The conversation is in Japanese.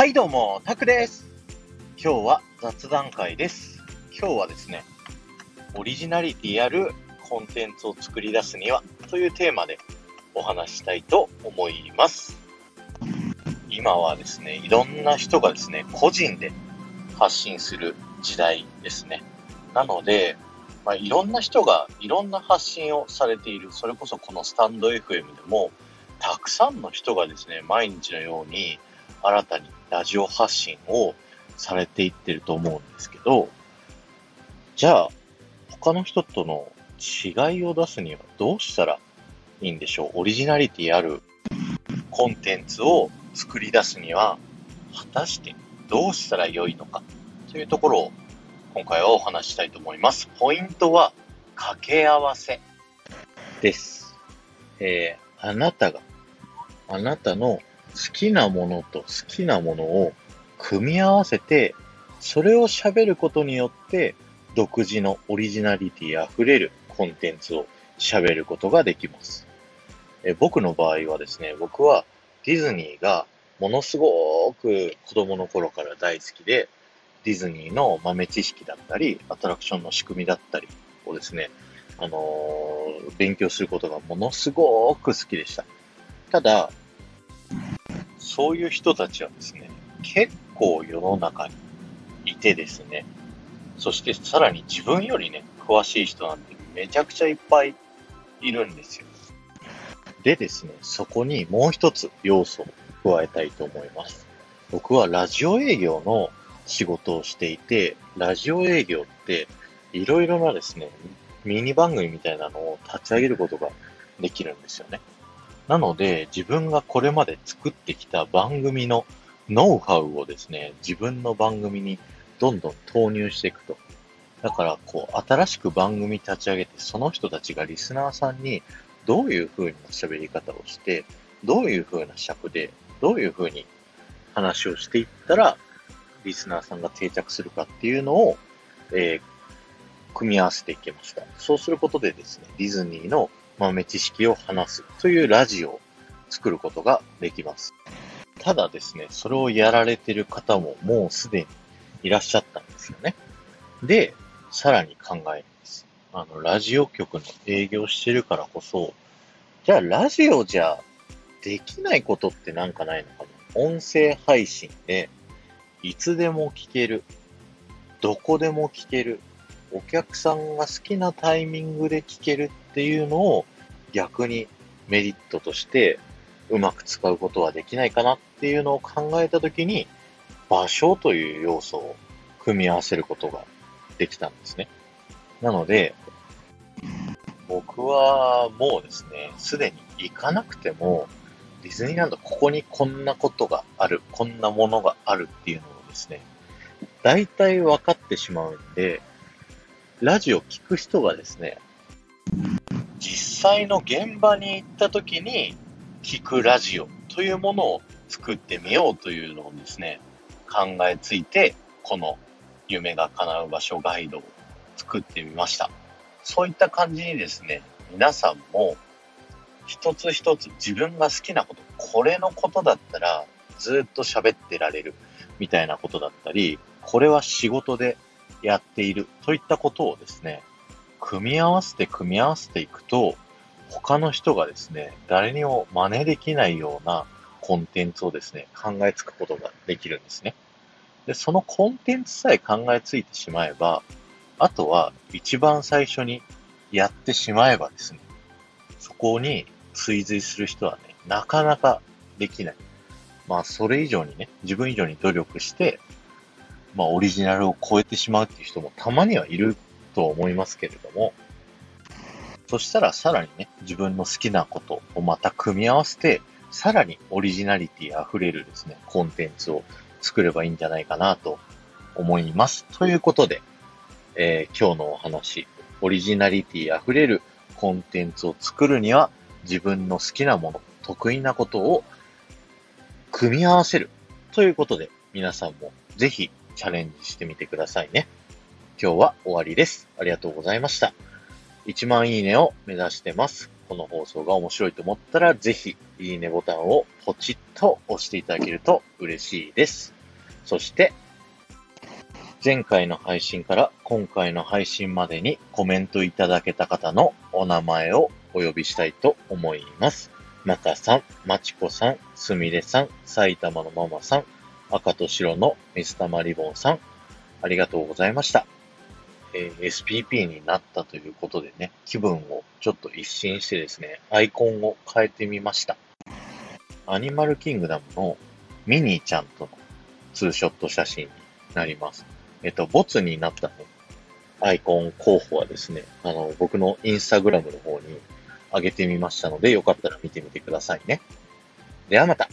はいどうも、タクです。今日は雑談会です。今日はですね、オリジナリティあるコンテンツを作り出すにはというテーマでお話したいと思います。今はですね、いろんな人がですね、個人で発信する時代ですね。なので、まあ、いろんな人がいろんな発信をされている、それこそこのスタンド FM でも、たくさんの人がですね、毎日のように新たにラジオ発信をされていってると思うんですけど、じゃあ、他の人との違いを出すにはどうしたらいいんでしょう？オリジナリティあるコンテンツを作り出すには、果たしてどうしたらよいのかというところを今回はお話ししたいと思います。ポイントは掛け合わせです。えー、あなたが、あなたの好きなものと好きなものを組み合わせて、それを喋ることによって、独自のオリジナリティ溢れるコンテンツを喋ることができます。え僕の場合はですね、僕はディズニーがものすごく子供の頃から大好きで、ディズニーの豆知識だったり、アトラクションの仕組みだったりをですね、あのー勉強することがものすごく好きでした。ただ、そういう人たちはですね、結構世の中にいてですね、そしてさらに自分よりね、詳しい人なんてめちゃくちゃいっぱいいるんですよ。でですね、そこにもう一つ要素を加えたいと思います。僕はラジオ営業の仕事をしていて、ラジオ営業っていろいろなですね、ミニ番組みたいなのを立ち上げることができるんですよね。なので、自分がこれまで作ってきた番組のノウハウをですね、自分の番組にどんどん投入していくと。だから、こう、新しく番組立ち上げて、その人たちがリスナーさんにどういう風な喋り方をして、どういう風な尺で、どういう風に話をしていったら、リスナーさんが定着するかっていうのを、えー組み合わせていきました。そうすることでですね、ディズニーの豆知識を話すというラジオを作ることができます。ただですね、それをやられてる方ももうすでにいらっしゃったんですよね。で、さらに考えるんです。あの、ラジオ局の営業してるからこそ、じゃあラジオじゃできないことってなんかないのかな音声配信で、いつでも聞ける。どこでも聞ける。お客さんが好きなタイミングで聞けるっていうのを逆にメリットとしてうまく使うことはできないかなっていうのを考えたときに場所という要素を組み合わせることができたんですね。なので、僕はもうですね、すでに行かなくてもディズニーランドここにこんなことがある、こんなものがあるっていうのをですね、大体分かってしまうんで、ラジオ聞く人がですね、実際の現場に行った時に聞くラジオというものを作ってみようというのをですね、考えついて、この夢が叶う場所ガイドを作ってみました。そういった感じにですね、皆さんも一つ一つ自分が好きなこと、これのことだったらずっと喋ってられるみたいなことだったり、これは仕事でやっているといったことをですね、組み合わせて組み合わせていくと、他の人がですね、誰にも真似できないようなコンテンツをですね、考えつくことができるんですね。で、そのコンテンツさえ考えついてしまえば、あとは一番最初にやってしまえばですね、そこに追随する人はね、なかなかできない。まあ、それ以上にね、自分以上に努力して、まあ、オリジナルを超えてしまうっていう人もたまにはいると思いますけれども、そしたらさらにね、自分の好きなことをまた組み合わせて、さらにオリジナリティ溢れるですね、コンテンツを作ればいいんじゃないかなと思います。ということで、えー今日のお話、オリジナリティ溢れるコンテンツを作るには、自分の好きなもの、得意なことを組み合わせる。ということで、皆さんもぜひチャレンジしてみてくださいね。今日は終わりです。ありがとうございました。1万いいねを目指してます。この放送が面白いと思ったら、ぜひ、いいねボタンをポチッと押していただけると嬉しいです。そして、前回の配信から今回の配信までにコメントいただけた方のお名前をお呼びしたいと思います。まかさん、まちこさん、すみれさん、埼玉のママさん、赤と白の水玉リボンさん、ありがとうございました。えー、SPP になったということでね、気分をちょっと一新してですね、アイコンを変えてみました。アニマルキングダムのミニーちゃんとのツーショット写真になります。えっと、ボツになったね、アイコン候補はですね、あの、僕のインスタグラムの方に上げてみましたので、よかったら見てみてくださいね。ではまた。